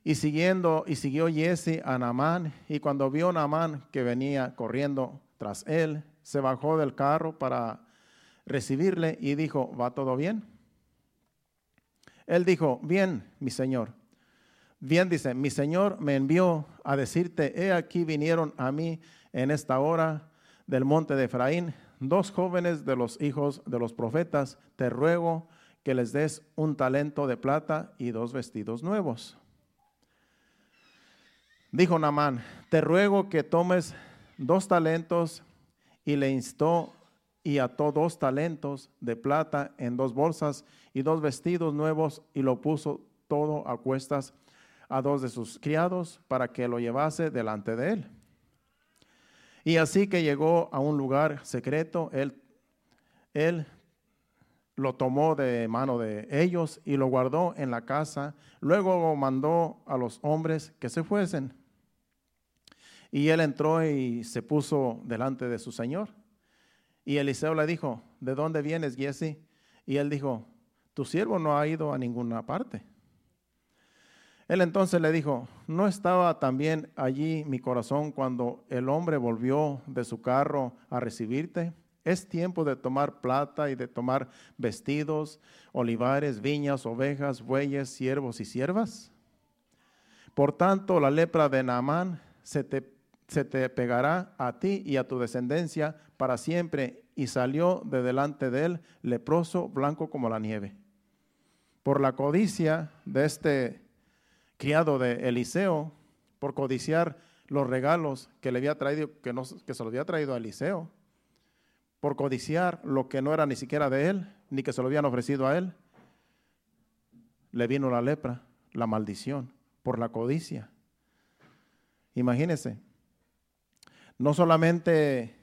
Y siguiendo, y siguió Jesse a Naamán, y cuando vio Naamán que venía corriendo tras él, se bajó del carro para recibirle y dijo, ¿va todo bien? Él dijo, bien, mi señor. Bien dice, mi Señor me envió a decirte, he aquí vinieron a mí en esta hora del monte de Efraín dos jóvenes de los hijos de los profetas, te ruego que les des un talento de plata y dos vestidos nuevos. Dijo Namán, te ruego que tomes dos talentos y le instó y ató dos talentos de plata en dos bolsas y dos vestidos nuevos y lo puso todo a cuestas a dos de sus criados para que lo llevase delante de él. Y así que llegó a un lugar secreto, él, él lo tomó de mano de ellos y lo guardó en la casa. Luego mandó a los hombres que se fuesen. Y él entró y se puso delante de su señor. Y Eliseo le dijo, ¿de dónde vienes, Jesse? Y él dijo, tu siervo no ha ido a ninguna parte. Él entonces le dijo, ¿no estaba también allí mi corazón cuando el hombre volvió de su carro a recibirte? Es tiempo de tomar plata y de tomar vestidos, olivares, viñas, ovejas, bueyes, siervos y siervas. Por tanto, la lepra de Naamán se te, se te pegará a ti y a tu descendencia para siempre. Y salió de delante de él leproso, blanco como la nieve. Por la codicia de este criado de Eliseo por codiciar los regalos que le había traído, que, que se lo había traído a Eliseo, por codiciar lo que no era ni siquiera de él, ni que se lo habían ofrecido a él, le vino la lepra, la maldición, por la codicia. Imagínense, no solamente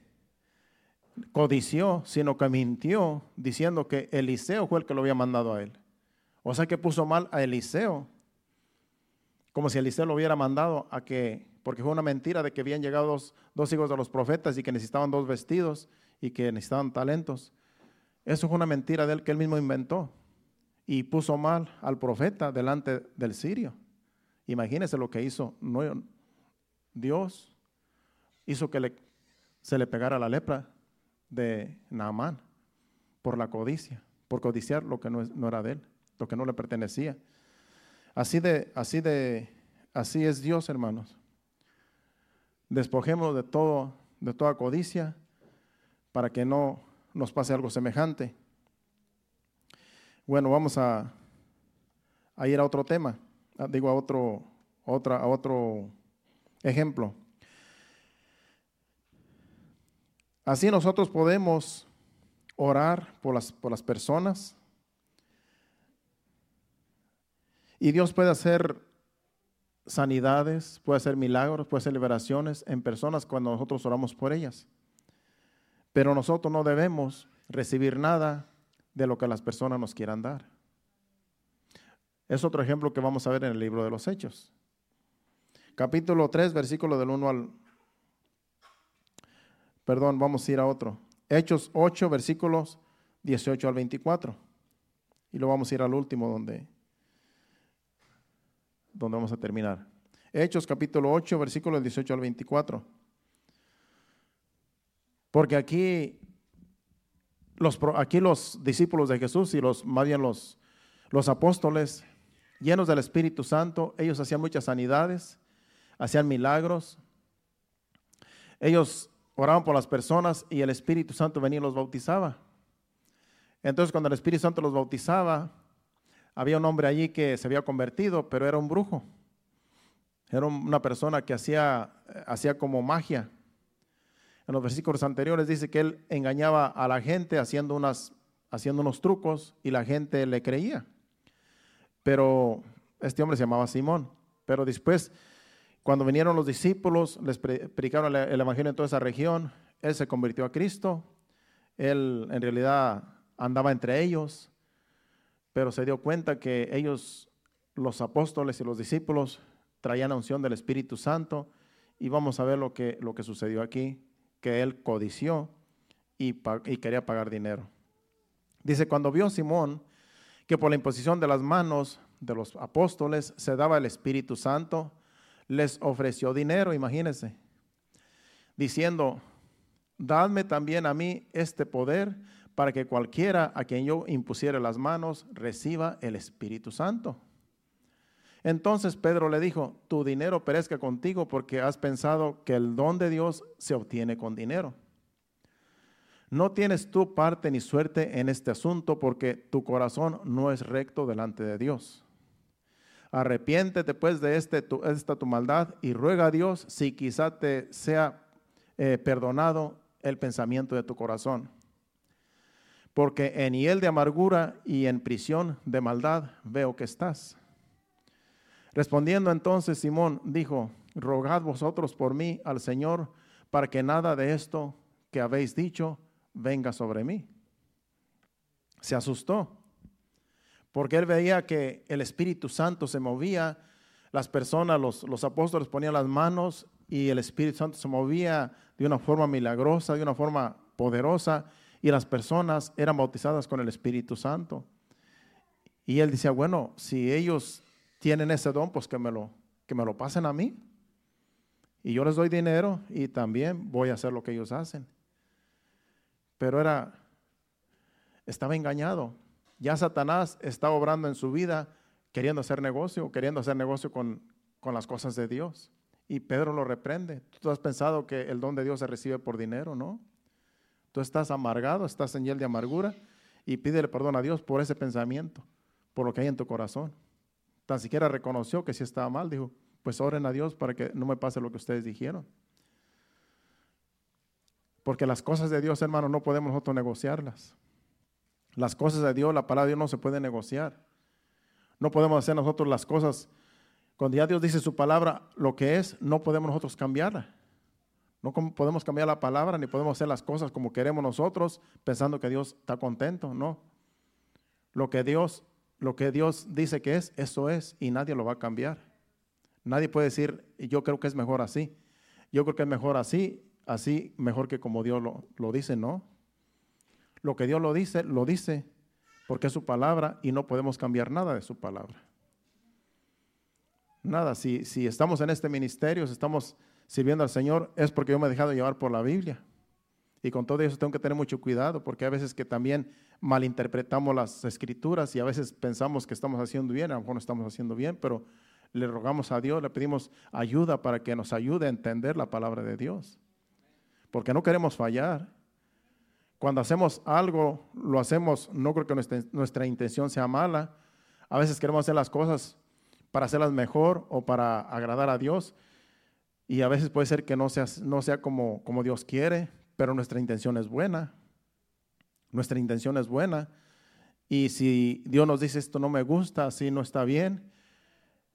codició, sino que mintió diciendo que Eliseo fue el que lo había mandado a él. O sea que puso mal a Eliseo como si Eliseo lo hubiera mandado a que, porque fue una mentira de que habían llegado dos, hijos de los profetas y que necesitaban dos vestidos y que necesitaban talentos. Eso fue una mentira de él que él mismo inventó y puso mal al profeta delante del sirio. Imagínese lo que hizo Dios, hizo que se le pegara la lepra de Naamán por la codicia, por codiciar lo que no era de él, lo que no le pertenecía. Así de, así de, así es Dios, hermanos. Despojemos de todo, de toda codicia, para que no nos pase algo semejante. Bueno, vamos a, a ir a otro tema, digo a otro, otra, a otro ejemplo. Así nosotros podemos orar por las, por las personas. Y Dios puede hacer sanidades, puede hacer milagros, puede hacer liberaciones en personas cuando nosotros oramos por ellas. Pero nosotros no debemos recibir nada de lo que las personas nos quieran dar. Es otro ejemplo que vamos a ver en el libro de los Hechos. Capítulo 3, versículo del 1 al... Perdón, vamos a ir a otro. Hechos 8, versículos 18 al 24. Y lo vamos a ir al último donde, donde vamos a terminar. Hechos capítulo 8, versículos 18 al 24. Porque aquí los, aquí los discípulos de Jesús y los, más bien los, los apóstoles, llenos del Espíritu Santo, ellos hacían muchas sanidades, hacían milagros. Ellos oraban por las personas y el Espíritu Santo venía y los bautizaba. Entonces cuando el Espíritu Santo los bautizaba, había un hombre allí que se había convertido, pero era un brujo. Era una persona que hacía, hacía como magia en los versículos anteriores dice que él engañaba a la gente haciendo, unas, haciendo unos trucos y la gente le creía. Pero este hombre se llamaba Simón. Pero después, cuando vinieron los discípulos, les predicaron el evangelio en toda esa región, él se convirtió a Cristo. Él en realidad andaba entre ellos, pero se dio cuenta que ellos, los apóstoles y los discípulos, traían unción del Espíritu Santo. Y vamos a ver lo que, lo que sucedió aquí que él codició y, quería pagar dinero. Dice, cuando vio Simón que por la imposición de las manos de los apóstoles se daba el Espíritu Santo, les ofreció dinero, imagínense, diciendo, dadme también a mí este poder para que cualquiera a quien yo impusiere las manos reciba el Espíritu Santo. Entonces Pedro le dijo, tu dinero perezca contigo porque has pensado que el don de Dios se obtiene con dinero. No tienes tú parte ni suerte en este asunto porque tu corazón no es recto delante de Dios. Arrepiéntete pues de este, esta tu maldad y ruega a Dios si quizá te sea eh, perdonado el pensamiento de tu corazón. Porque en hiel de amargura y en prisión de maldad veo que estás. Respondiendo entonces Simón dijo, rogad vosotros por mí al Señor para que nada de esto que habéis dicho venga sobre mí. Se asustó, porque él veía que el Espíritu Santo se movía, las personas, los, los apóstoles ponían las manos y el Espíritu Santo se movía de una forma milagrosa, de una forma poderosa, y las personas eran bautizadas con el Espíritu Santo. Y él decía, bueno, si ellos tienen ese don, pues que me lo, que me lo pasen a mí. Y yo les doy dinero y también voy a hacer lo que ellos hacen. Pero era, estaba engañado. Ya Satanás está obrando en su vida queriendo hacer negocio, queriendo hacer negocio con, con las cosas de Dios. Y Pedro lo reprende. Tú has pensado que el don de Dios se recibe por dinero, ¿no? Tú estás amargado, estás en hiel de amargura y pídele perdón a Dios por ese pensamiento, por lo que hay en tu corazón tan siquiera reconoció que si estaba mal, dijo, pues oren a Dios para que no me pase lo que ustedes dijeron. Porque las cosas de Dios, hermano, no podemos nosotros negociarlas. Las cosas de Dios, la palabra de Dios no se puede negociar. No podemos hacer nosotros las cosas. Cuando ya Dios dice su palabra, lo que es, no podemos nosotros cambiarla. No podemos cambiar la palabra ni podemos hacer las cosas como queremos nosotros pensando que Dios está contento. No. Lo que Dios lo que Dios dice que es, eso es, y nadie lo va a cambiar. Nadie puede decir, yo creo que es mejor así. Yo creo que es mejor así, así mejor que como Dios lo, lo dice, no. Lo que Dios lo dice, lo dice, porque es su palabra y no podemos cambiar nada de su palabra. Nada, si, si estamos en este ministerio, si estamos sirviendo al Señor, es porque yo me he dejado llevar por la Biblia. Y con todo eso tengo que tener mucho cuidado, porque hay veces que también malinterpretamos las escrituras y a veces pensamos que estamos haciendo bien, a lo mejor no estamos haciendo bien, pero le rogamos a Dios, le pedimos ayuda para que nos ayude a entender la palabra de Dios. Porque no queremos fallar. Cuando hacemos algo, lo hacemos, no creo que nuestra, intención sea mala. A veces queremos hacer las cosas para hacerlas mejor o para agradar a Dios. Y a veces puede ser que no sea, como, Dios quiere, pero nuestra intención es buena. nuestra intención es buena. Y si Dios nos dice esto no me gusta, así no está bien,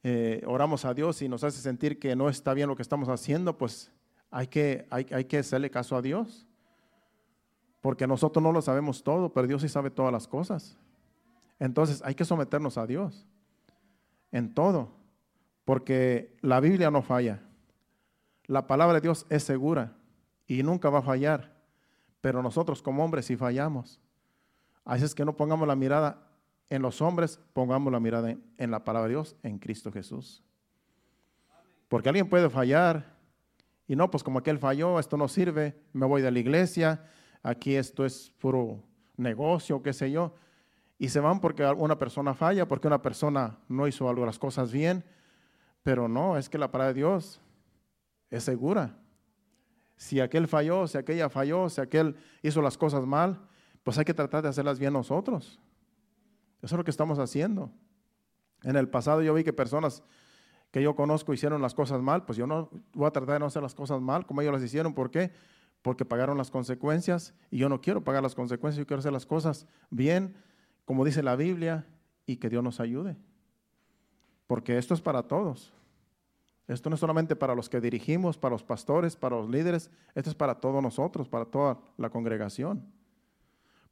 eh, oramos a Dios y nos hace sentir que no está bien lo que estamos haciendo, pues hay que, hay que hacerle caso a Dios. Porque nosotros no lo sabemos todo, pero Dios sí sabe todas las cosas. Entonces hay que someternos a Dios en todo, porque la Biblia no falla. La palabra de Dios es segura y nunca va a fallar, pero nosotros como hombres sí fallamos. Así es que no pongamos la mirada en los hombres, pongamos la mirada en, la palabra de Dios, en Cristo Jesús. Porque alguien puede fallar y no, pues como aquel falló, esto no sirve, me voy de la iglesia, aquí esto es puro negocio, qué sé yo. Y se van porque una persona falla, porque una persona no hizo algo las cosas bien. Pero no, es que la palabra de Dios es segura. Si aquel falló, si aquella falló, si aquel hizo las cosas mal, pues hay que tratar de hacerlas bien nosotros. Eso es lo que estamos haciendo. En el pasado yo vi que personas que yo conozco hicieron las cosas mal, pues yo no voy a tratar de no hacer las cosas mal como ellos las hicieron. ¿Por qué? Porque pagaron las consecuencias y yo no quiero pagar las consecuencias, yo quiero hacer las cosas bien, como dice la Biblia, y que Dios nos ayude. Porque esto es para todos. Esto no es solamente para los que dirigimos, para los pastores, para los líderes, esto es para todos nosotros, para toda la congregación.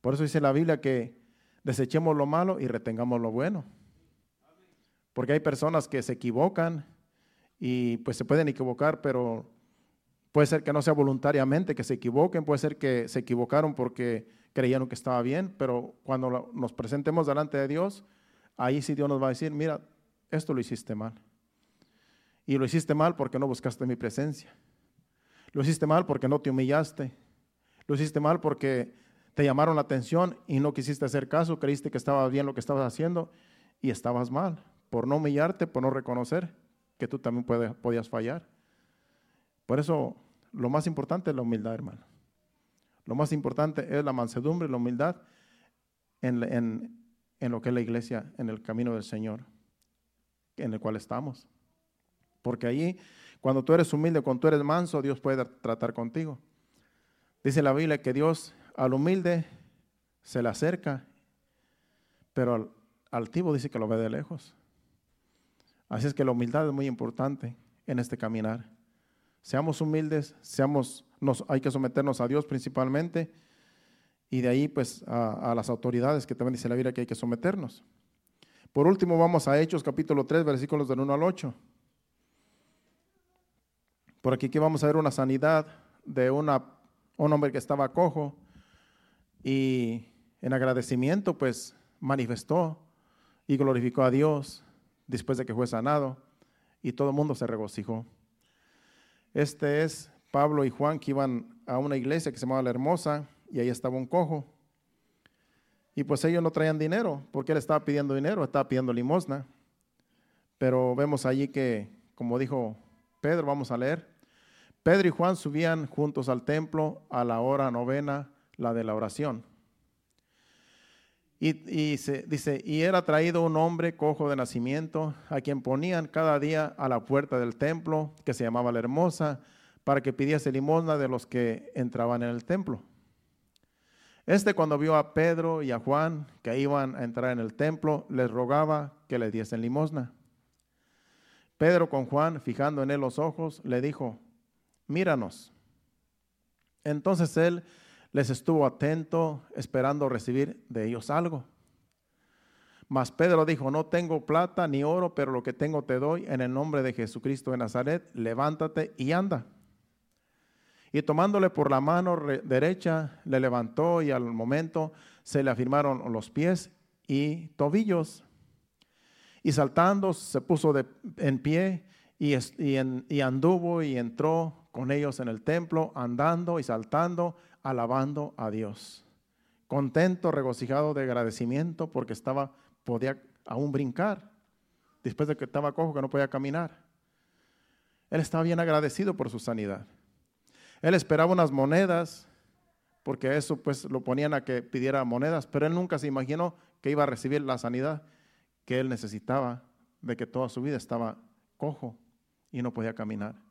Por eso dice la Biblia que desechemos lo malo y retengamos lo bueno. Porque hay personas que se equivocan y pues se pueden equivocar, pero puede ser que no sea voluntariamente que se equivoquen, puede ser que se equivocaron porque creyeron que estaba bien, pero cuando nos presentemos delante de Dios, ahí sí Dios nos va a decir, mira, esto lo hiciste mal. Y lo hiciste mal porque no buscaste mi presencia. Lo hiciste mal porque no te humillaste. Lo hiciste mal porque te llamaron la atención y no quisiste hacer caso, creíste que estaba bien lo que estabas haciendo y estabas mal. Por no humillarte, por no reconocer que tú también podías fallar. Por eso lo más importante es la humildad, hermano. Lo más importante es la mansedumbre, la humildad en, en lo que es la iglesia, en el camino del Señor, en el cual estamos. Porque allí, cuando tú eres humilde, cuando tú eres manso, Dios puede tratar contigo. Dice la Biblia que Dios al humilde se le acerca, pero al altivo dice que lo ve de lejos. Así es que la humildad es muy importante en este caminar. Seamos humildes, seamos, nos, hay que someternos a Dios principalmente y de ahí pues a, a las autoridades que también dice la Biblia que hay que someternos. Por último vamos a Hechos capítulo 3 versículos del 1 al 8. Por aquí que vamos a ver una sanidad de un hombre que estaba cojo y en agradecimiento pues manifestó y glorificó a Dios después de que fue sanado y todo el mundo se regocijó. Este es Pablo y Juan que iban a una iglesia que se llamaba La Hermosa y ahí estaba un cojo. Y pues ellos no traían dinero porque él estaba pidiendo dinero, estaba pidiendo limosna. Pero vemos allí que, como dijo Pedro, vamos a leer, Pedro y Juan subían juntos al templo a la hora novena, la de la oración. Y, dice, y era traído un hombre cojo de nacimiento, a quien ponían cada día a la puerta del templo, que se llamaba la hermosa, para que pidiese limosna de los que entraban en el templo. Este cuando vio a Pedro y a Juan que iban a entrar en el templo, les rogaba que le diesen limosna. Pedro con Juan, fijando en él los ojos, le dijo, míranos. Entonces él les estuvo atento, esperando recibir de ellos algo. Mas Pedro dijo, no tengo plata ni oro, pero lo que tengo te doy en el nombre de Jesucristo de Nazaret, levántate y anda. Y tomándole por la mano derecha, le levantó y al momento se le afirmaron los pies y tobillos. Y saltando se puso de, en pie y, y anduvo y entró con ellos en el templo, andando y saltando, alabando a Dios. Contento, regocijado de agradecimiento porque estaba, podía aún brincar, después de que estaba cojo que no podía caminar. Él estaba bien agradecido por su sanidad. Él esperaba unas monedas, porque eso pues lo ponían a que pidiera monedas, pero él nunca se imaginó que iba a recibir la sanidad que él necesitaba, de que toda su vida estaba cojo y no podía caminar.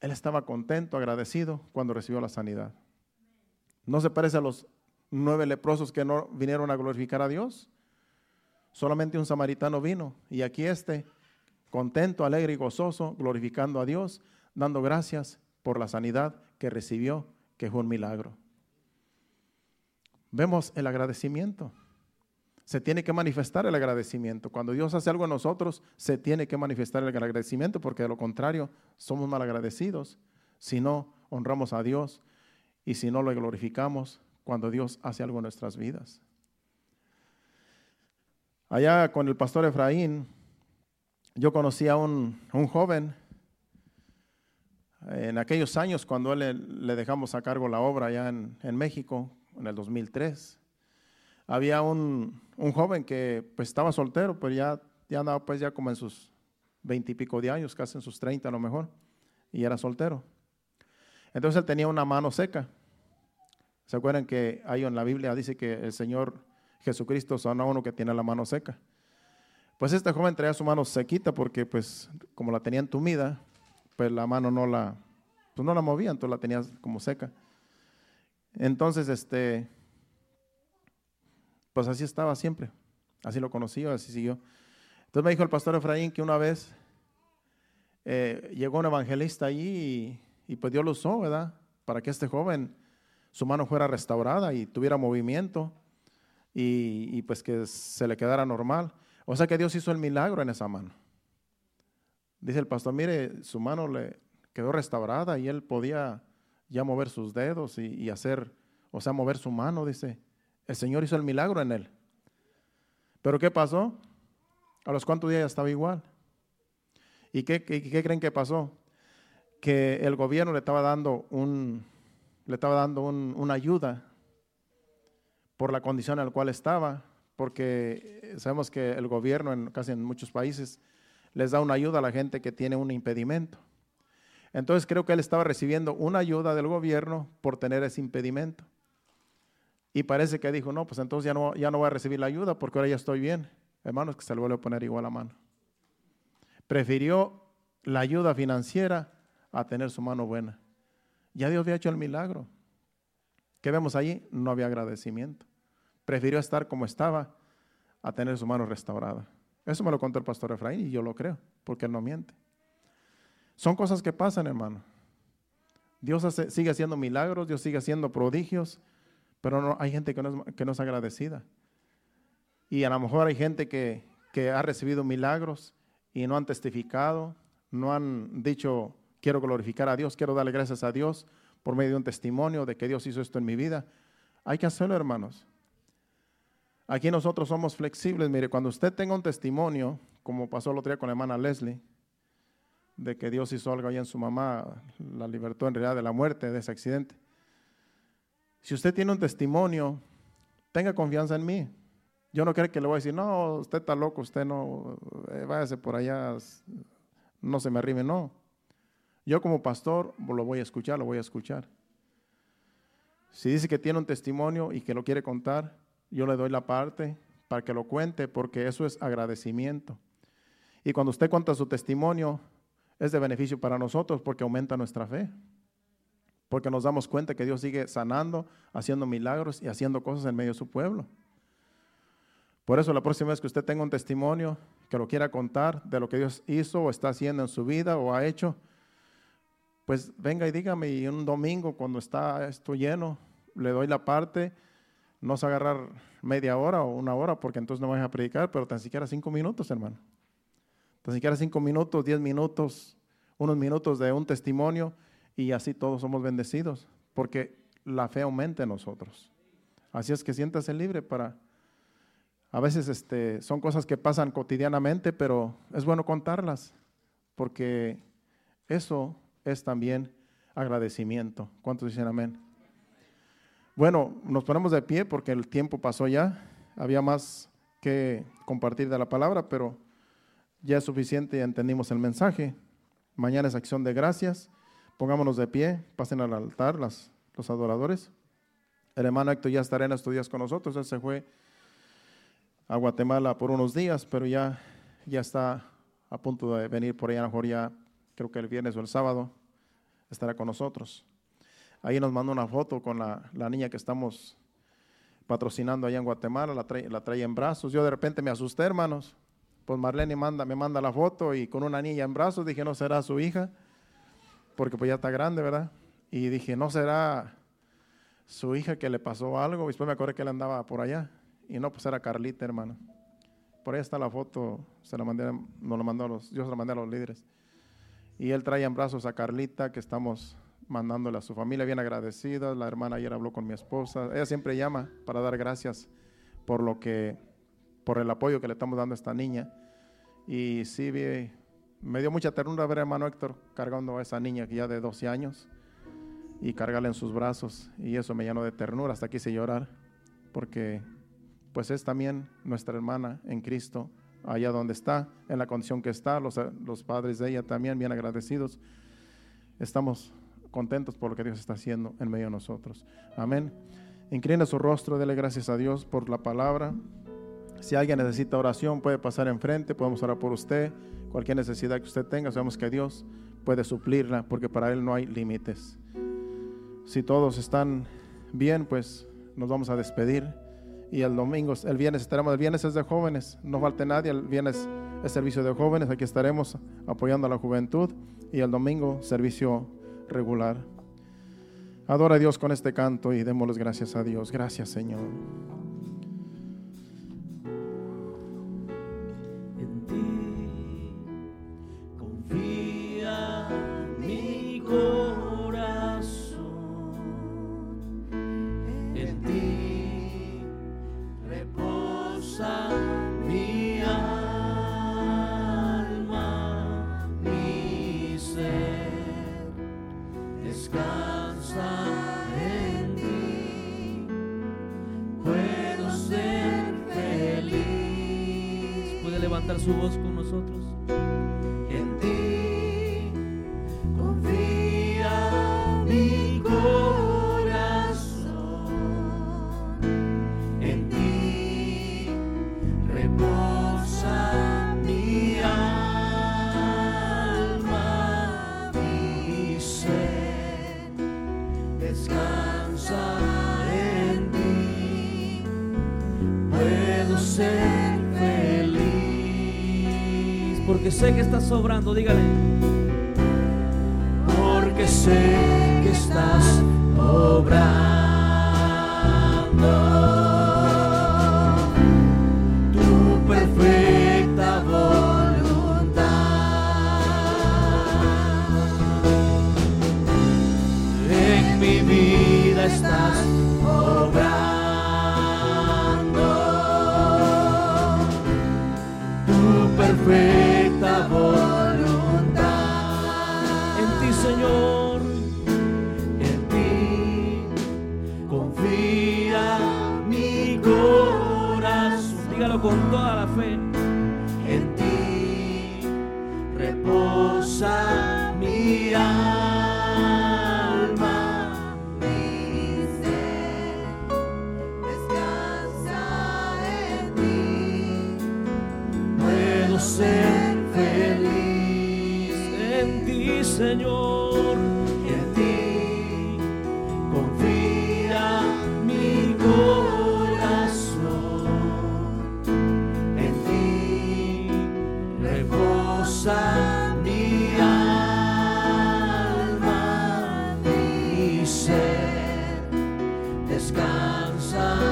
Él estaba contento, agradecido cuando recibió la sanidad. No se parece a los nueve leprosos que no vinieron a glorificar a Dios. Solamente un samaritano vino. Y aquí este, contento, alegre y gozoso, glorificando a Dios, dando gracias por la sanidad que recibió, que fue un milagro. Vemos el agradecimiento. Se tiene que manifestar el agradecimiento. Cuando Dios hace algo en nosotros, se tiene que manifestar el agradecimiento, porque de lo contrario, somos mal agradecidos si no honramos a Dios y si no lo glorificamos cuando Dios hace algo en nuestras vidas. Allá con el pastor Efraín, yo conocí a un, joven en aquellos años cuando él, le, dejamos a cargo la obra allá en, en México, en el 2003 había un, joven que pues estaba soltero, pero ya, ya andaba pues ya como en sus veintipico de años, casi en sus treinta a lo mejor, y era soltero. Entonces él tenía una mano seca. ¿Se acuerdan que ahí en la Biblia dice que el Señor Jesucristo son a uno que tiene la mano seca? Pues este joven traía su mano sequita porque pues como la tenía entumida, pues la mano no la, pues no la movía, entonces la tenía como seca. Entonces este, pues así estaba siempre. Así lo conocí, así siguió. Entonces me dijo el pastor Efraín que una vez eh, llegó un evangelista allí y, pues Dios lo usó, ¿verdad? Para que este joven, su mano fuera restaurada y tuviera movimiento y, y pues que se le quedara normal. O sea que Dios hizo el milagro en esa mano. Dice el pastor, mire, su mano le quedó restaurada y él podía ya mover sus dedos y, y hacer, o sea, mover su mano, dice. El Señor hizo el milagro en él. Pero ¿qué pasó? A los cuantos días estaba igual. ¿Y qué, creen que pasó? Que el gobierno le estaba dando, un, le estaba dando una ayuda por la condición en la cual estaba, porque sabemos que el gobierno en casi en muchos países les da una ayuda a la gente que tiene un impedimento. Entonces creo que él estaba recibiendo una ayuda del gobierno por tener ese impedimento. Y parece que dijo, no, pues entonces ya no, ya no voy a recibir la ayuda porque ahora ya estoy bien. Hermanos, que se le vuelve a poner igual la mano. Prefirió la ayuda financiera a tener su mano buena. Ya Dios había hecho el milagro. ¿Qué vemos allí? No había agradecimiento. Prefirió estar como estaba a tener su mano restaurada. Eso me lo contó el pastor Efraín y yo lo creo, porque él no miente. Son cosas que pasan, hermano. Dios sigue haciendo milagros, Dios sigue haciendo prodigios, pero no, hay gente que no, es, que agradecida. Y a lo mejor hay gente que, que ha recibido milagros y no han testificado, no han dicho, quiero glorificar a Dios, quiero darle gracias a Dios por medio de un testimonio de que Dios hizo esto en mi vida. Hay que hacerlo, hermanos. Aquí nosotros somos flexibles. Mire, cuando usted tenga un testimonio, como pasó el otro día con la hermana Leslie, de que Dios hizo algo ahí en su mamá, la libertó en realidad de la muerte, de ese accidente. Si usted tiene un testimonio, tenga confianza en mí. Yo no creo que le voy a decir, no, usted está loco, usted no, eh, váyase por allá, no se me arrime, no. Yo como pastor lo voy a escuchar, lo voy a escuchar. Si dice que tiene un testimonio y que lo quiere contar, yo le doy la parte para que lo cuente, porque eso es agradecimiento. Y cuando usted cuenta su testimonio, es de beneficio para nosotros porque aumenta nuestra fe porque nos damos cuenta que Dios sigue sanando, haciendo milagros y haciendo cosas en medio de su pueblo. Por eso la próxima vez que usted tenga un testimonio que lo quiera contar de lo que Dios hizo o está haciendo en su vida o ha hecho, pues venga y dígame y un domingo cuando está esto lleno, le doy la parte, no se agarrar media hora o una hora porque entonces no vais a predicar, pero tan siquiera cinco minutos, hermano. Tan siquiera cinco minutos, diez minutos, unos minutos de un testimonio y así todos somos bendecidos, porque la fe aumenta en nosotros. Así es que siéntase libre para... A veces este, son cosas que pasan cotidianamente, pero es bueno contarlas, porque eso es también agradecimiento. ¿Cuántos dicen amén? Bueno, nos ponemos de pie porque el tiempo pasó ya. Había más que compartir de la palabra, pero ya es suficiente, y entendimos el mensaje. Mañana es acción de gracias. Pongámonos de pie, pasen al altar las, los adoradores. El hermano Héctor ya estará en estos días con nosotros. Él se fue a Guatemala por unos días, pero ya, ya está a punto de venir por allá, a lo mejor ya creo que el viernes o el sábado estará con nosotros. Ahí nos mandó una foto con la, la niña que estamos patrocinando allá en Guatemala, la trae, la trae en brazos. Yo de repente me asusté, hermanos. Pues Marlene manda, me manda la foto y con una niña en brazos dije, no será su hija, porque pues ya está grande, ¿verdad? Y dije, no será su hija que le pasó algo. Y después me acordé que él andaba por allá. Y no, pues era Carlita, hermano. Por ahí está la foto, se la mandé, nos la mandó a los, yo se la mandé a los líderes. Y él trae en brazos a Carlita, que estamos mandándole a su familia bien agradecida. La hermana ayer habló con mi esposa. Ella siempre llama para dar gracias por lo que, por el apoyo que le estamos dando a esta niña. Y sí, me dio mucha ternura ver a hermano Héctor cargando a esa niña que ya de 12 años y cargarla en sus brazos. Y eso me llenó de ternura, hasta quise llorar, porque pues es también nuestra hermana en Cristo, allá donde está, en la condición que está, los, los padres de ella también bien agradecidos. Estamos contentos por lo que Dios está haciendo en medio de nosotros. Amén. Inclina su rostro, dele gracias a Dios por la palabra. Si alguien necesita oración, puede pasar enfrente, podemos orar por usted. Cualquier necesidad que usted tenga, sabemos que Dios puede suplirla, porque para Él no hay límites. Si todos están bien, pues nos vamos a despedir. Y el domingo, el viernes estaremos, el viernes es de jóvenes, no falte nadie, el viernes es servicio de jóvenes, aquí estaremos apoyando a la juventud. Y el domingo, servicio regular. Adora a Dios con este canto y démosles gracias a Dios. Gracias, Señor. Sé que estás sobrando, dígale. Descansa.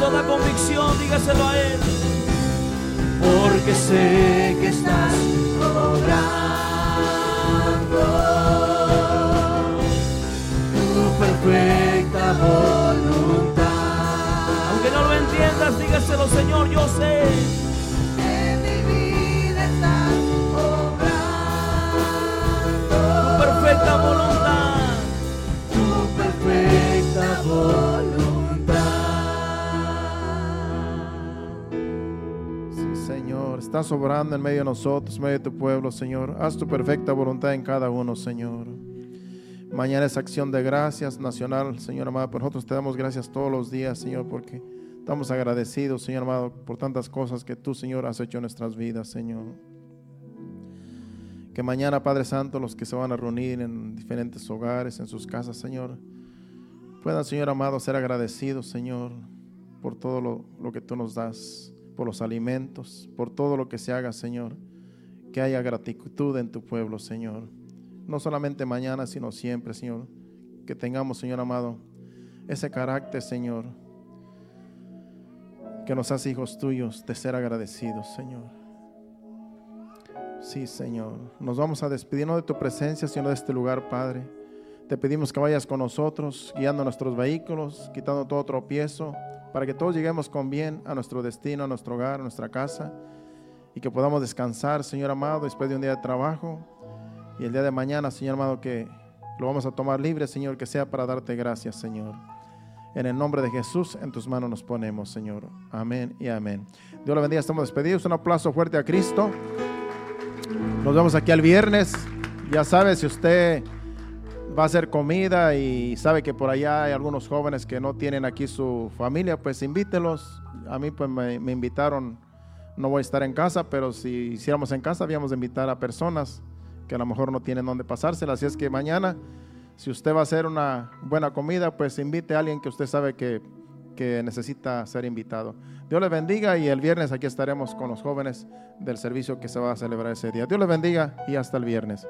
Toda convicción, dígaselo a Él. Porque sé que estás obrando tu perfecta voluntad. Aunque no lo entiendas, dígaselo, Señor, yo sé. En mi vida estás obrando. Tu perfecta voluntad. Tu perfecta voluntad. Estás obrando en medio de nosotros, en medio de tu pueblo, Señor. Haz tu perfecta voluntad en cada uno, Señor. Mañana es acción de gracias nacional, Señor amado. Por nosotros te damos gracias todos los días, Señor, porque estamos agradecidos, Señor amado, por tantas cosas que tú, Señor, has hecho en nuestras vidas, Señor. Que mañana, Padre Santo, los que se van a reunir en diferentes hogares, en sus casas, Señor, puedan, Señor amado, ser agradecidos, Señor, por todo lo, lo que tú nos das, por los alimentos, por todo lo que se haga, Señor. Que haya gratitud en tu pueblo, Señor. No solamente mañana, sino siempre, Señor. Que tengamos, Señor amado, ese carácter, Señor, que nos hace hijos tuyos de ser agradecidos, Señor. Sí, Señor. Nos vamos a despedir no de tu presencia, sino de este lugar, Padre. Te pedimos que vayas con nosotros, guiando nuestros vehículos, quitando todo tropiezo, para que todos lleguemos con bien a nuestro destino, a nuestro hogar, a nuestra casa, y que podamos descansar, Señor amado, después de un día de trabajo. Y el día de mañana, Señor amado, que lo vamos a tomar libre, Señor, que sea para darte gracias, Señor. En el nombre de Jesús, en tus manos nos ponemos, Señor. Amén y amén. Dios le bendiga, estamos despedidos. Un aplauso fuerte a Cristo. Nos vemos aquí el viernes. Ya sabe, si usted va a hacer comida y sabe que por allá hay algunos jóvenes que no tienen aquí su familia, pues invítelos. A mí pues me, me invitaron, no voy a estar en casa, pero si hiciéramos en casa, habíamos de invitar a personas que a lo mejor no tienen dónde pasársela. Así es que mañana, si usted va a hacer una buena comida, pues invite a alguien que usted sabe que, que necesita ser invitado. Dios le bendiga y el viernes aquí estaremos con los jóvenes del servicio que se va a celebrar ese día. Dios le bendiga y hasta el viernes.